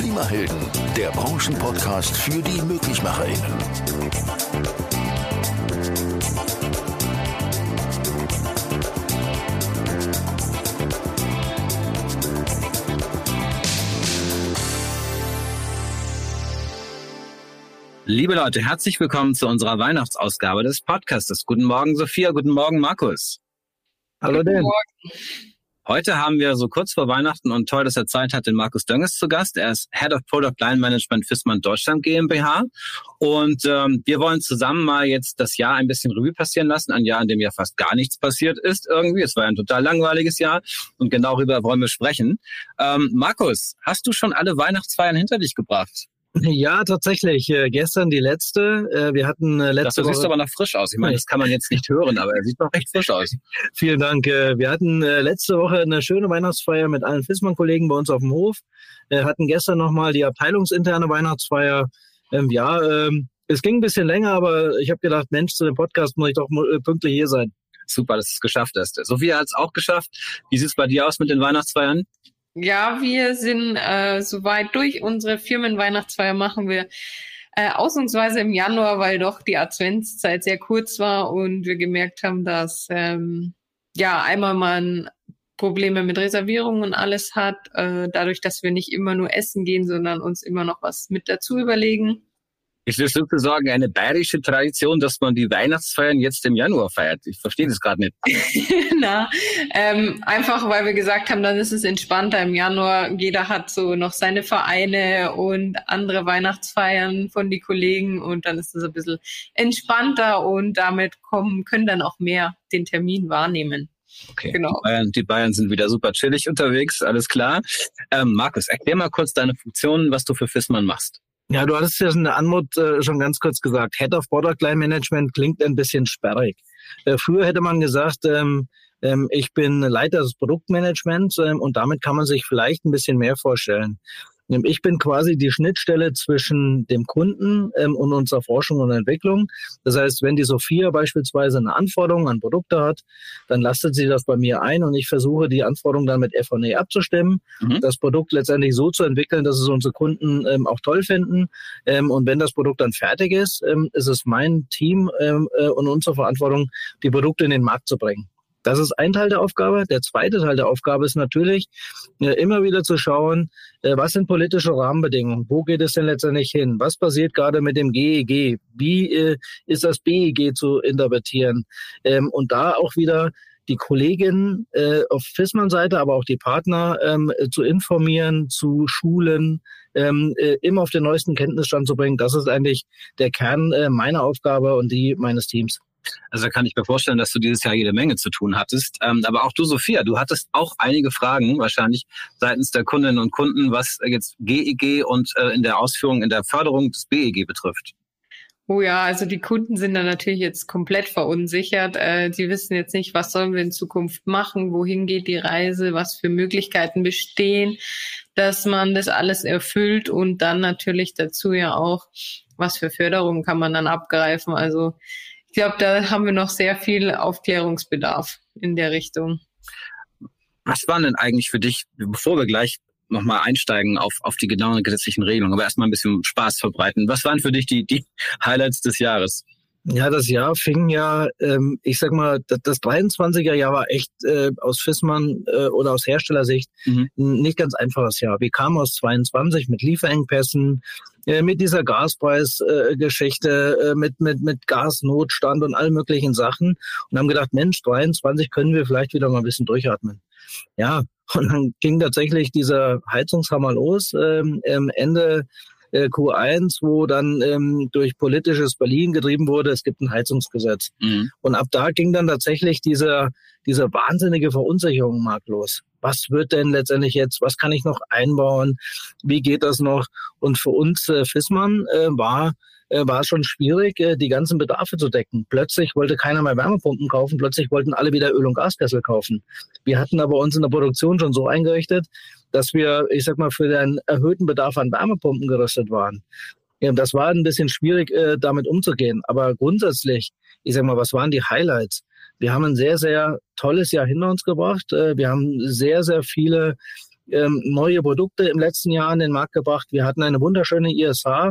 Klimahelden, der Branchenpodcast für die MöglichmacherInnen. Liebe Leute, herzlich willkommen zu unserer Weihnachtsausgabe des Podcastes. Guten Morgen, Sophia. Guten Morgen, Markus. Hallo, Dan. Heute haben wir so kurz vor Weihnachten und toll, dass er Zeit hat, den Markus Dönges zu Gast. Er ist Head of Product Line Management Fissmann Deutschland GmbH. Und ähm, wir wollen zusammen mal jetzt das Jahr ein bisschen Revue passieren lassen. Ein Jahr, in dem ja fast gar nichts passiert ist irgendwie. Es war ein total langweiliges Jahr und genau darüber wollen wir sprechen. Ähm, Markus, hast du schon alle Weihnachtsfeiern hinter dich gebracht? Ja, tatsächlich. Äh, gestern die letzte. Äh, wir hatten äh, letzte das, Woche. siehst aber noch frisch aus. Ich meine, das kann man jetzt nicht hören, aber er sieht noch recht frisch aus. Vielen Dank. Äh, wir hatten äh, letzte Woche eine schöne Weihnachtsfeier mit allen Fissmann-Kollegen bei uns auf dem Hof. Äh, hatten gestern nochmal die abteilungsinterne Weihnachtsfeier. Ähm, ja, ähm, es ging ein bisschen länger, aber ich habe gedacht, Mensch, zu dem Podcast muss ich doch äh, pünktlich hier sein. Super, dass du es geschafft hast. Sophia hat es auch geschafft. Wie sieht's bei dir aus mit den Weihnachtsfeiern? Ja, wir sind äh, soweit durch. Unsere Firmenweihnachtsfeier machen wir äh, ausnahmsweise im Januar, weil doch die Adventszeit sehr kurz war und wir gemerkt haben, dass ähm, ja einmal man Probleme mit Reservierungen und alles hat, äh, dadurch, dass wir nicht immer nur essen gehen, sondern uns immer noch was mit dazu überlegen. Ist es sozusagen eine bayerische Tradition, dass man die Weihnachtsfeiern jetzt im Januar feiert? Ich verstehe das gerade nicht. Na, ähm, einfach weil wir gesagt haben, dann ist es entspannter im Januar. Jeder hat so noch seine Vereine und andere Weihnachtsfeiern von die Kollegen und dann ist es ein bisschen entspannter und damit kommen, können dann auch mehr den Termin wahrnehmen. Okay. Genau. Die, Bayern, die Bayern sind wieder super chillig unterwegs, alles klar. Ähm, Markus, erklär mal kurz deine Funktion, was du für Fissmann machst. Ja, du hattest ja in der Anmut äh, schon ganz kurz gesagt, Head of Product Line Management klingt ein bisschen sperrig. Äh, früher hätte man gesagt, ähm, ähm, ich bin Leiter des Produktmanagements ähm, und damit kann man sich vielleicht ein bisschen mehr vorstellen. Ähm, Ich bin quasi die Schnittstelle zwischen dem Kunden ähm, und unserer Forschung und Entwicklung. Das heißt, wenn die Sophia beispielsweise eine Anforderung an Produkte hat, dann lastet sie das bei mir ein und ich versuche die Anforderung dann mit F&E abzustimmen, Mhm. das Produkt letztendlich so zu entwickeln, dass es unsere Kunden ähm, auch toll finden. Ähm, und wenn das Produkt dann fertig ist, ähm, ist es mein Team ähm, äh, und unsere Verantwortung, die Produkte in den Markt zu bringen. Das ist ein Teil der Aufgabe. Der zweite Teil der Aufgabe ist natürlich, äh, immer wieder zu schauen, äh, was sind politische Rahmenbedingungen? Wo geht es denn letztendlich hin? Was passiert gerade mit dem GEG? Wie äh, ist das BEG zu interpretieren? Ähm, und da auch wieder die Kolleginnen auf Fissmann-Seite, aber auch die Partner ähm, äh, zu informieren, zu schulen, ähm, äh, immer auf den neuesten Kenntnisstand zu bringen. Das ist eigentlich der Kern meiner Aufgabe und die meines Teams. Also da kann ich mir vorstellen, dass du dieses Jahr jede Menge zu tun hattest. Ähm, aber auch du, Sophia, du hattest auch einige Fragen wahrscheinlich seitens der Kundinnen und Kunden, was jetzt GEG und äh, in der Ausführung, in der Förderung des BEG betrifft. Oh ja, also die Kunden sind da natürlich jetzt komplett verunsichert. Äh, wissen jetzt nicht, was sollen wir in Zukunft machen, wohin geht die Reise, was für Möglichkeiten bestehen, dass man das alles erfüllt und dann natürlich dazu ja auch, was für Förderungen kann man dann abgreifen. Also ich glaube, da haben wir noch sehr viel Aufklärungsbedarf in der Richtung. Was waren denn eigentlich für dich, bevor wir gleich nochmal einsteigen auf, auf die genauen gesetzlichen Regelungen, aber erstmal ein bisschen Spaß verbreiten. Was waren für dich die, die Highlights des Jahres? Ja, das Jahr fing ja, ähm, ich sag mal, das, das 23er Jahr war echt äh, aus Fissmann äh, oder aus Herstellersicht Mhm. ein nicht ganz einfaches Jahr. Wir kamen aus 22 mit Lieferengpässen, äh, mit dieser Gaspreisgeschichte, äh, mit, mit, mit Gasnotstand und all möglichen Sachen und haben gedacht, Mensch, 23 können wir vielleicht wieder mal ein bisschen durchatmen. Ja, und dann ging tatsächlich dieser Heizungshammer los. Ähm, Ende äh, Q1, wo dann ähm, durch politisches Berlin getrieben wurde, es gibt ein Heizungsgesetz. Mhm. Und ab da ging dann tatsächlich dieser, dieser wahnsinnige Verunsicherung im Markt los. Was wird denn letztendlich jetzt, was kann ich noch einbauen, wie geht das noch? Und für uns äh, Fissmann äh, war äh, war es schon schwierig, äh, die ganzen Bedarfe zu decken. Plötzlich wollte keiner mehr Wärmepumpen kaufen, plötzlich wollten alle wieder Öl- und Gaskessel kaufen. Wir hatten aber uns in der Produktion schon so eingerichtet, dass wir, ich sag mal, für den erhöhten Bedarf an Wärmepumpen gerüstet waren. Ja, das war ein bisschen schwierig, äh, damit umzugehen. Aber grundsätzlich, ich sag mal, was waren die Highlights? Wir haben ein sehr, sehr tolles Jahr hinter uns gebracht. Äh, wir haben sehr, sehr viele ähm, neue Produkte im letzten Jahr an den Markt gebracht. Wir hatten eine wunderschöne ISH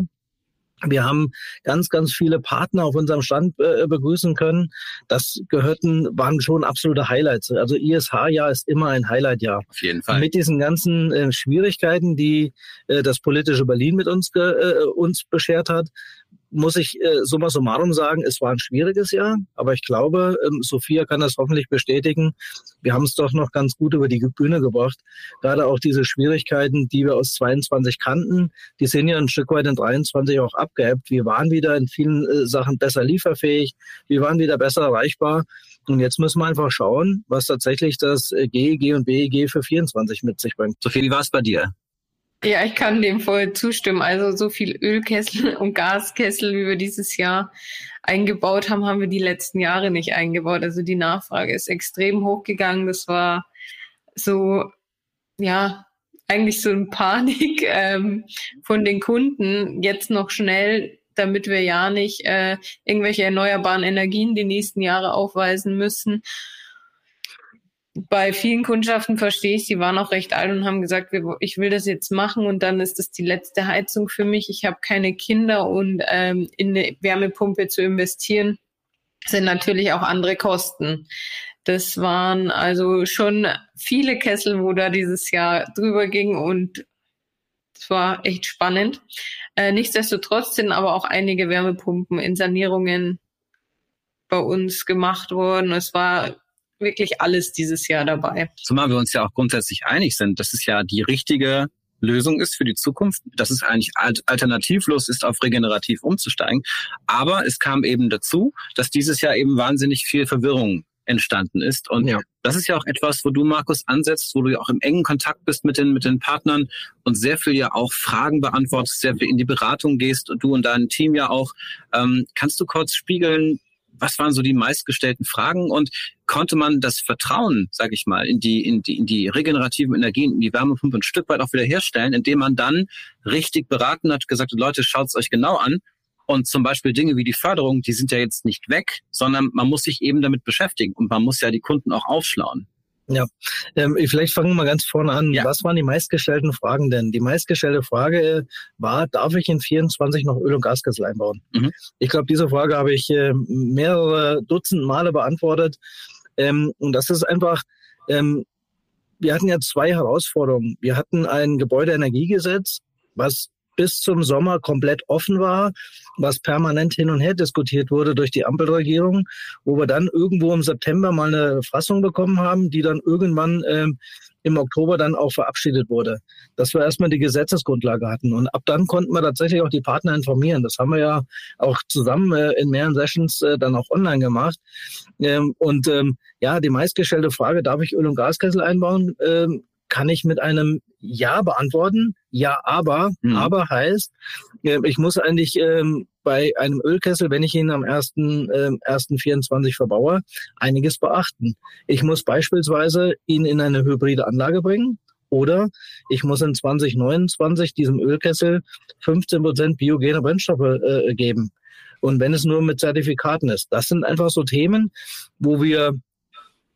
wir haben ganz, ganz viele Partner auf unserem Stand äh, begrüßen können. Das gehörten, waren schon absolute Highlights. Also ISH-Jahr ist immer ein Highlight-Jahr. Auf jeden Fall. Mit diesen ganzen äh, Schwierigkeiten, die äh, das politische Berlin mit uns, äh, uns beschert hat, muss ich äh, summa summarum sagen, es war ein schwieriges Jahr, aber ich glaube, ähm, Sophia kann das hoffentlich bestätigen. Wir haben es doch noch ganz gut über die Bühne gebracht. Gerade auch diese Schwierigkeiten, die wir aus 22 kannten, die sind ja ein Stück weit in 23 auch abgehebt. Wir waren wieder in vielen äh, Sachen besser lieferfähig, wir waren wieder besser erreichbar. Und jetzt müssen wir einfach schauen, was tatsächlich das äh, GEG und BEG für 24 mit sich bringt. Sophie, wie war es bei dir? Ja, ich kann dem voll zustimmen. Also so viel Ölkessel und Gaskessel, wie wir dieses Jahr eingebaut haben, haben wir die letzten Jahre nicht eingebaut. Also die Nachfrage ist extrem hochgegangen. Das war so, ja, eigentlich so ein Panik ähm, von den Kunden. Jetzt noch schnell, damit wir ja nicht äh, irgendwelche erneuerbaren Energien die nächsten Jahre aufweisen müssen bei vielen Kundschaften verstehe ich, sie waren auch recht alt und haben gesagt, ich will das jetzt machen und dann ist das die letzte Heizung für mich. Ich habe keine Kinder und ähm, in eine Wärmepumpe zu investieren sind natürlich auch andere Kosten. Das waren also schon viele Kessel, wo da dieses Jahr drüber ging und es war echt spannend. Äh, nichtsdestotrotz sind aber auch einige Wärmepumpen in Sanierungen bei uns gemacht worden. Es war wirklich alles dieses Jahr dabei. Zumal wir uns ja auch grundsätzlich einig sind, dass es ja die richtige Lösung ist für die Zukunft, dass es eigentlich alternativlos ist, auf regenerativ umzusteigen. Aber es kam eben dazu, dass dieses Jahr eben wahnsinnig viel Verwirrung entstanden ist. Und ja. das ist ja auch etwas, wo du, Markus, ansetzt, wo du ja auch im engen Kontakt bist mit den, mit den Partnern und sehr viel ja auch Fragen beantwortest, sehr viel in die Beratung gehst und du und dein Team ja auch. Ähm, kannst du kurz spiegeln, was waren so die meistgestellten Fragen und konnte man das Vertrauen, sage ich mal, in die, in die, in die regenerativen Energien, in die Wärmepumpe ein Stück weit auch wieder herstellen, indem man dann richtig beraten hat, gesagt hat, Leute, schaut es euch genau an. Und zum Beispiel Dinge wie die Förderung, die sind ja jetzt nicht weg, sondern man muss sich eben damit beschäftigen und man muss ja die Kunden auch aufschlauen. Ja, ähm, vielleicht fangen wir mal ganz vorne an. Ja. Was waren die meistgestellten Fragen denn? Die meistgestellte Frage war, darf ich in 24 noch Öl- und Gaskessel einbauen? Mhm. Ich glaube, diese Frage habe ich äh, mehrere Dutzend Male beantwortet. Ähm, und das ist einfach, ähm, wir hatten ja zwei Herausforderungen. Wir hatten ein Gebäudeenergiegesetz, was bis zum Sommer komplett offen war, was permanent hin und her diskutiert wurde durch die Ampelregierung, wo wir dann irgendwo im September mal eine Fassung bekommen haben, die dann irgendwann ähm, im Oktober dann auch verabschiedet wurde. Dass wir erstmal die Gesetzesgrundlage hatten. Und ab dann konnten wir tatsächlich auch die Partner informieren. Das haben wir ja auch zusammen äh, in mehreren Sessions äh, dann auch online gemacht. Ähm, und ähm, ja, die meistgestellte Frage, darf ich Öl- und Gaskessel einbauen? Ähm, kann ich mit einem Ja beantworten. Ja, aber. Mhm. Aber heißt, äh, ich muss eigentlich ähm, bei einem Ölkessel, wenn ich ihn am 1. Äh, 1.24 verbaue, einiges beachten. Ich muss beispielsweise ihn in eine hybride Anlage bringen. Oder ich muss in 2029 diesem Ölkessel 15 Prozent biogene Brennstoffe äh, geben. Und wenn es nur mit Zertifikaten ist. Das sind einfach so Themen, wo wir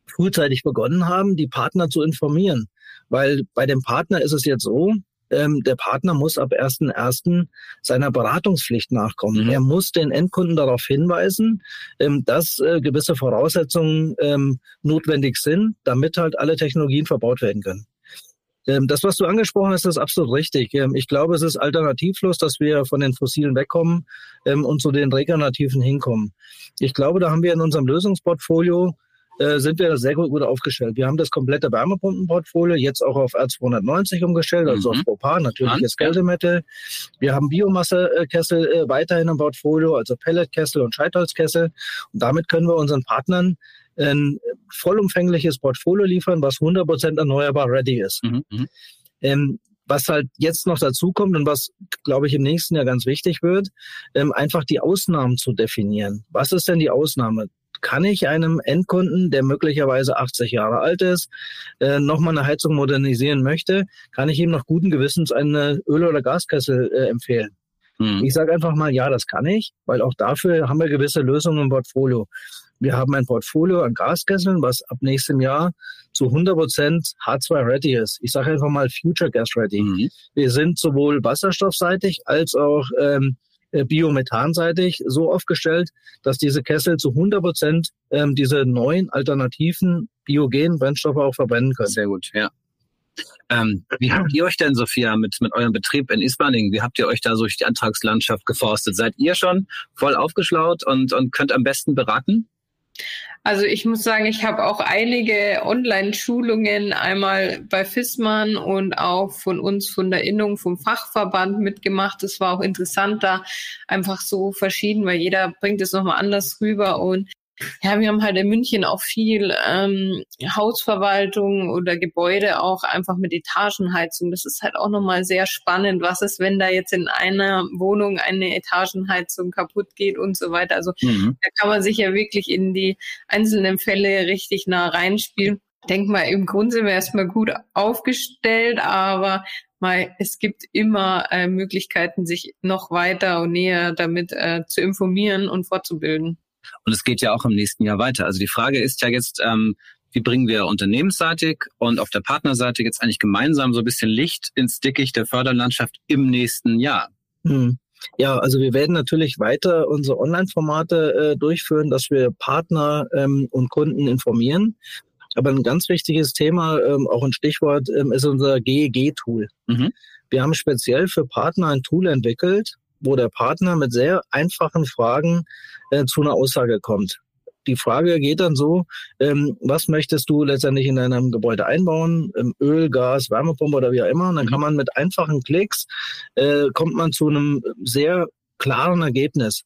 frühzeitig begonnen haben, die Partner zu informieren. Weil bei dem Partner ist es jetzt so, ähm, der Partner muss ab 1.1. seiner Beratungspflicht nachkommen. Mhm. Er muss den Endkunden darauf hinweisen, ähm, dass äh, gewisse Voraussetzungen ähm, notwendig sind, damit halt alle Technologien verbaut werden können. Ähm, das, was du angesprochen hast, ist absolut richtig. Ähm, ich glaube, es ist alternativlos, dass wir von den Fossilen wegkommen ähm, und zu den Regenerativen hinkommen. Ich glaube, da haben wir in unserem Lösungsportfolio äh, sind wir sehr gut, gut aufgestellt. Wir haben das komplette Wärmepumpenportfolio jetzt auch auf R290 umgestellt, also mhm. auf Propan, natürliches Kältemittel. Wir haben Biomassekessel äh, weiterhin im Portfolio, also Pelletkessel und Scheitholzkessel. Und damit können wir unseren Partnern ein vollumfängliches Portfolio liefern, was 100% erneuerbar ready ist. Mhm. mhm. Ähm, was halt jetzt noch dazu kommt und was, glaube ich, im nächsten Jahr ganz wichtig wird, ähm, einfach die Ausnahmen zu definieren. Was ist denn die Ausnahme? Kann ich einem Endkunden, der möglicherweise 80 Jahre alt ist, äh, nochmal eine Heizung modernisieren möchte, kann ich ihm noch guten Gewissens eine Öl- oder Gaskessel äh, empfehlen. Hm. Ich sage einfach mal, ja, das kann ich, weil auch dafür haben wir gewisse Lösungen im Portfolio. Wir haben ein Portfolio an Gaskesseln, was ab nächstem Jahr zu 100 Prozent H2-ready ist. Ich sage einfach mal Future Gas Ready. Mhm. Wir sind sowohl wasserstoffseitig als auch ähm, äh, biomethanseitig so aufgestellt, dass diese Kessel zu 100 Prozent ähm, diese neuen alternativen biogenen Brennstoffe auch verwenden können. Sehr gut, ja. Ähm, wie habt ihr euch denn, Sophia, mit, mit eurem Betrieb in Ismaning, wie habt ihr euch da so durch die Antragslandschaft geforstet? Seid ihr schon voll aufgeschlaut und, und könnt am besten beraten? Also ich muss sagen, ich habe auch einige Online-Schulungen einmal bei FISMAN und auch von uns von der Innung vom Fachverband mitgemacht. Das war auch interessant da einfach so verschieden, weil jeder bringt es nochmal anders rüber und ja, wir haben halt in München auch viel ähm, Hausverwaltung oder Gebäude auch einfach mit Etagenheizung. Das ist halt auch nochmal sehr spannend. Was ist, wenn da jetzt in einer Wohnung eine Etagenheizung kaputt geht und so weiter. Also mhm. da kann man sich ja wirklich in die einzelnen Fälle richtig nah reinspielen. Denk mal, im Grunde sind wir erstmal gut aufgestellt, aber mal, es gibt immer äh, Möglichkeiten, sich noch weiter und näher damit äh, zu informieren und fortzubilden. Und es geht ja auch im nächsten Jahr weiter. Also die Frage ist ja jetzt, ähm, wie bringen wir unternehmensseitig und auf der Partnerseite jetzt eigentlich gemeinsam so ein bisschen Licht ins Dickicht der Förderlandschaft im nächsten Jahr? Hm. Ja, also wir werden natürlich weiter unsere Online-Formate äh, durchführen, dass wir Partner ähm, und Kunden informieren. Aber ein ganz wichtiges Thema, ähm, auch ein Stichwort, ähm, ist unser GEG-Tool. Mhm. Wir haben speziell für Partner ein Tool entwickelt, wo der Partner mit sehr einfachen Fragen äh, zu einer Aussage kommt. Die Frage geht dann so, ähm, was möchtest du letztendlich in deinem Gebäude einbauen? Ähm, Öl, Gas, Wärmepumpe oder wie auch immer. Und dann kann mhm. man mit einfachen Klicks, äh, kommt man zu einem sehr klaren Ergebnis.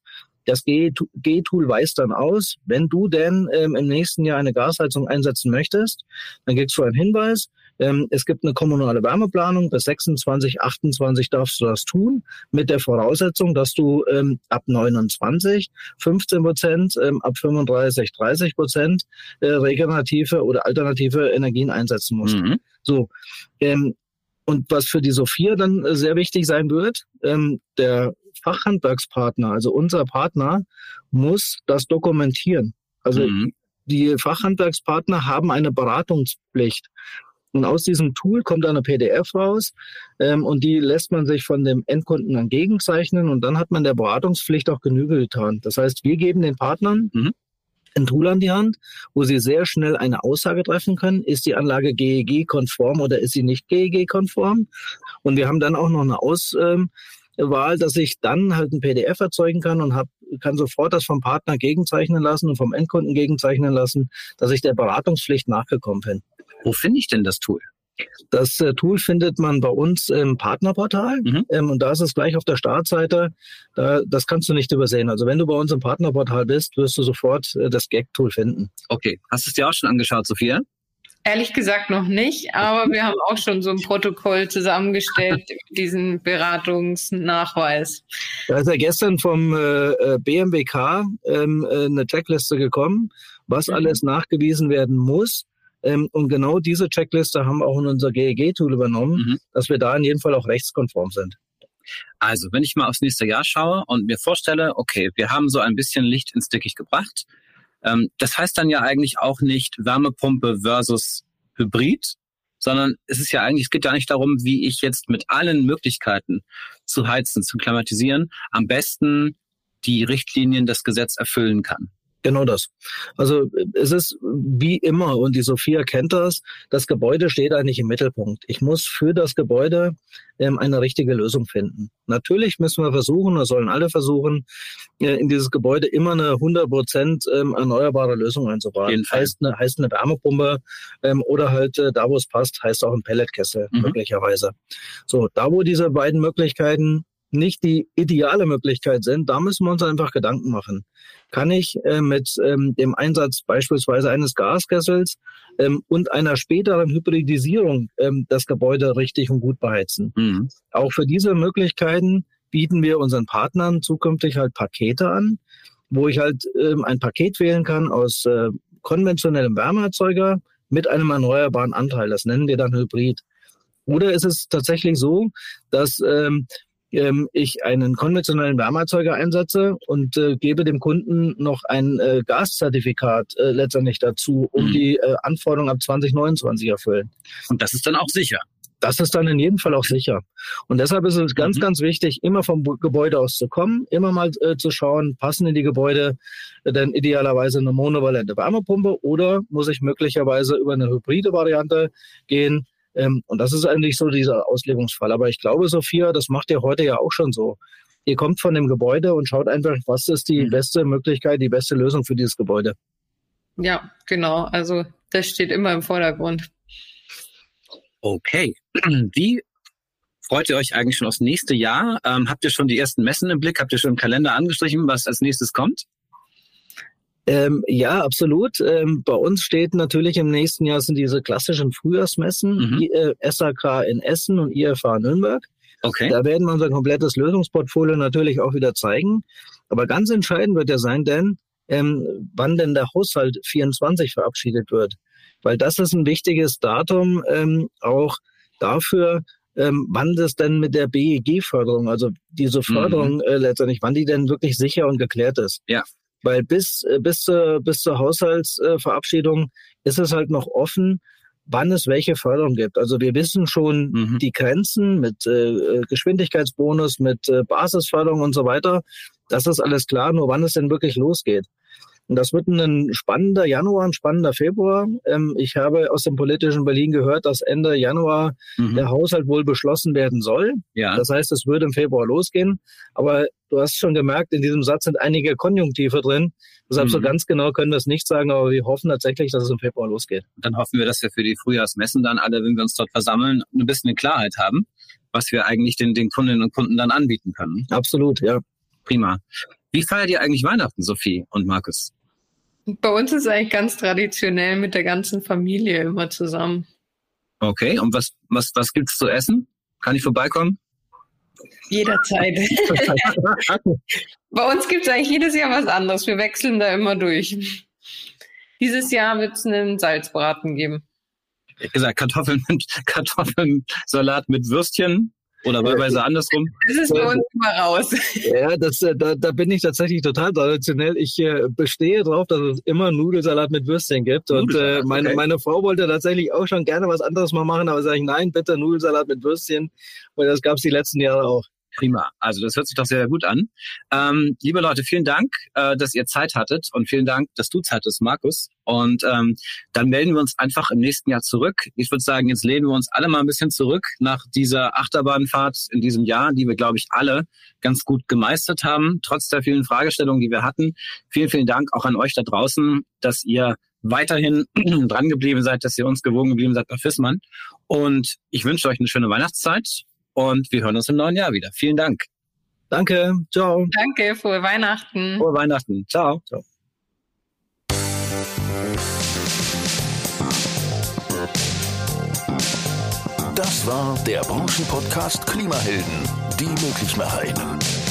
Das G-Tool weist dann aus, wenn du denn ähm, im nächsten Jahr eine Gasheizung einsetzen möchtest, dann kriegst du einen Hinweis, ähm, es gibt eine kommunale Wärmeplanung. Bis 26, 28 darfst du das tun, mit der Voraussetzung, dass du ähm, ab 29 15 Prozent, ähm, ab 35 30 Prozent äh, regenerative oder alternative Energien einsetzen musst. Mhm. So. Ähm, und was für die Sophia dann äh, sehr wichtig sein wird, ähm, der Fachhandwerkspartner, also unser Partner, muss das dokumentieren. Also mhm. die Fachhandwerkspartner haben eine Beratungspflicht. Und aus diesem Tool kommt eine PDF raus ähm, und die lässt man sich von dem Endkunden dann gegenzeichnen und dann hat man der Beratungspflicht auch Genüge getan. Das heißt, wir geben den Partnern mhm. ein Tool an die Hand, wo sie sehr schnell eine Aussage treffen können, ist die Anlage GEG-konform oder ist sie nicht GEG-konform? Und wir haben dann auch noch eine Auswahl, ähm, dass ich dann halt ein PDF erzeugen kann und hab, kann sofort das vom Partner gegenzeichnen lassen und vom Endkunden gegenzeichnen lassen, dass ich der Beratungspflicht nachgekommen bin. Wo finde ich denn das Tool? Das äh, Tool findet man bei uns im Partnerportal mhm. ähm, und da ist es gleich auf der Startseite. Da, das kannst du nicht übersehen. Also wenn du bei uns im Partnerportal bist, wirst du sofort äh, das Gag-Tool finden. Okay. Hast du es dir auch schon angeschaut, Sophia? Ehrlich gesagt noch nicht, aber wir haben auch schon so ein Protokoll zusammengestellt, diesen Beratungsnachweis. Da ist ja gestern vom äh, äh BMWK ähm, äh, eine Checkliste gekommen, was mhm. alles nachgewiesen werden muss ähm, und genau diese Checkliste haben wir auch in unser GEG-Tool übernommen, mhm. dass wir da in jedem Fall auch rechtskonform sind. Also, wenn ich mal aufs nächste Jahr schaue und mir vorstelle, okay, wir haben so ein bisschen Licht ins Dickicht gebracht, ähm, das heißt dann ja eigentlich auch nicht Wärmepumpe versus Hybrid, sondern es ist ja eigentlich, es geht ja nicht darum, wie ich jetzt mit allen Möglichkeiten zu heizen, zu klimatisieren, am besten die Richtlinien des Gesetzes erfüllen kann. Genau das. Also es ist wie immer, und die Sophia kennt das, das Gebäude steht eigentlich im Mittelpunkt. Ich muss für das Gebäude ähm, eine richtige Lösung finden. Natürlich müssen wir versuchen, oder sollen alle versuchen, äh, in dieses Gebäude immer eine 100 Prozent ähm, erneuerbare Lösung einzubauen. Heißt eine, heißt eine Wärmepumpe ähm, oder halt äh, da, wo es passt, heißt auch ein Pelletkessel mhm. möglicherweise. So, da wo diese beiden Möglichkeiten nicht die ideale Möglichkeit sind, da müssen wir uns einfach Gedanken machen. Kann ich äh, mit ähm, dem Einsatz beispielsweise eines Gaskessels ähm, und einer späteren Hybridisierung ähm, das Gebäude richtig und gut beheizen? Mhm. Auch für diese Möglichkeiten bieten wir unseren Partnern zukünftig halt Pakete an, wo ich halt ähm, ein Paket wählen kann aus äh, konventionellem Wärmeerzeuger mit einem erneuerbaren Anteil. Das nennen wir dann Hybrid. Oder ist es tatsächlich so, dass ähm, ähm, ich einen konventionellen Wärmeerzeuger einsetze und äh, gebe dem Kunden noch ein äh, Gaszertifikat äh, letztendlich dazu, um mhm. die äh, Anforderungen ab 2029 erfüllen. Und das ist dann auch sicher. Das ist dann in jedem Fall auch sicher. Und deshalb ist es ganz, mhm. ganz wichtig, immer vom Gebäude aus zu kommen, immer mal äh, zu schauen, passen in die Gebäude äh, denn idealerweise eine monovalente Wärmepumpe oder muss ich möglicherweise über eine hybride Variante gehen, ähm, und das ist eigentlich so dieser Auslegungsfall. Aber ich glaube, Sophia, das macht ihr heute ja auch schon so. Ihr kommt von dem Gebäude und schaut einfach, was ist die mhm. beste Möglichkeit, die beste Lösung für dieses Gebäude. Ja, genau. Also das steht immer im Vordergrund. Okay. Wie freut ihr euch eigentlich schon aufs nächste Jahr? Ähm, habt ihr schon die ersten Messen im Blick? Habt ihr schon im Kalender angestrichen, was als nächstes kommt? Ähm, ja, absolut. Ähm, bei uns steht natürlich im nächsten Jahr sind diese klassischen Frühjahrsmessen, mhm. äh, SAK in Essen und IFA Nürnberg. Okay. Da werden wir unser komplettes Lösungsportfolio natürlich auch wieder zeigen. Aber ganz entscheidend wird ja sein, denn ähm, wann denn der Haushalt 24 verabschiedet wird. Weil das ist ein wichtiges Datum ähm, auch dafür, ähm, wann das denn mit der BEG-Förderung, also diese Förderung mhm. äh, letztendlich, wann die denn wirklich sicher und geklärt ist. Ja. Weil bis, äh, bis, zur, bis zur Haushaltsverabschiedung ist es halt noch offen, wann es welche Förderung gibt. Also wir wissen schon mhm. die Grenzen mit äh, Geschwindigkeitsbonus, mit äh, Basisförderung und so weiter. Das ist alles klar, nur wann es denn wirklich losgeht. Und das wird ein spannender Januar, ein spannender Februar. Ähm, ich habe aus dem politischen Berlin gehört, dass Ende Januar mhm. der Haushalt wohl beschlossen werden soll. Ja. Das heißt, es würde im Februar losgehen. Aber du hast schon gemerkt, in diesem Satz sind einige Konjunktive drin. Deshalb mhm. so ganz genau können wir es nicht sagen, aber wir hoffen tatsächlich, dass es im Februar losgeht. Dann hoffen wir, dass wir für die Frühjahrsmessen dann alle, wenn wir uns dort versammeln, ein bisschen Klarheit haben, was wir eigentlich den, den Kundinnen und Kunden dann anbieten können. Absolut, ja. Prima. Wie feiert ihr eigentlich Weihnachten, Sophie und Markus? Bei uns ist es eigentlich ganz traditionell mit der ganzen Familie immer zusammen. Okay, und was, was, was gibt's zu essen? Kann ich vorbeikommen? Jederzeit. Bei uns gibt es eigentlich jedes Jahr was anderes. Wir wechseln da immer durch. Dieses Jahr wird es einen Salzbraten geben. Ich gesagt, Kartoffeln mit Kartoffeln, Salat mit Würstchen oder wahlweise andersrum? Das ist bei uns immer raus. Ja, das, äh, da, da bin ich tatsächlich total traditionell. Ich äh, bestehe darauf, dass es immer Nudelsalat mit Würstchen gibt. Und äh, meine, okay. meine Frau wollte tatsächlich auch schon gerne was anderes mal machen, aber sage ich, nein, bitte Nudelsalat mit Würstchen. Und das gab es die letzten Jahre auch. Prima. Also das hört sich doch sehr, sehr gut an. Ähm, liebe Leute, vielen Dank, äh, dass ihr Zeit hattet und vielen Dank, dass du Zeit hattest, Markus. Und ähm, dann melden wir uns einfach im nächsten Jahr zurück. Ich würde sagen, jetzt lehnen wir uns alle mal ein bisschen zurück nach dieser Achterbahnfahrt in diesem Jahr, die wir, glaube ich, alle ganz gut gemeistert haben, trotz der vielen Fragestellungen, die wir hatten. Vielen, vielen Dank auch an euch da draußen, dass ihr weiterhin dran geblieben seid, dass ihr uns gewogen geblieben seid bei Fissmann. Und ich wünsche euch eine schöne Weihnachtszeit und wir hören uns im neuen Jahr wieder. Vielen Dank. Danke. Ciao. Danke. Frohe Weihnachten. Frohe Weihnachten. Ciao. Ciao. Das war der Branchenpodcast Klimahelden, die Möglichmacherinnen.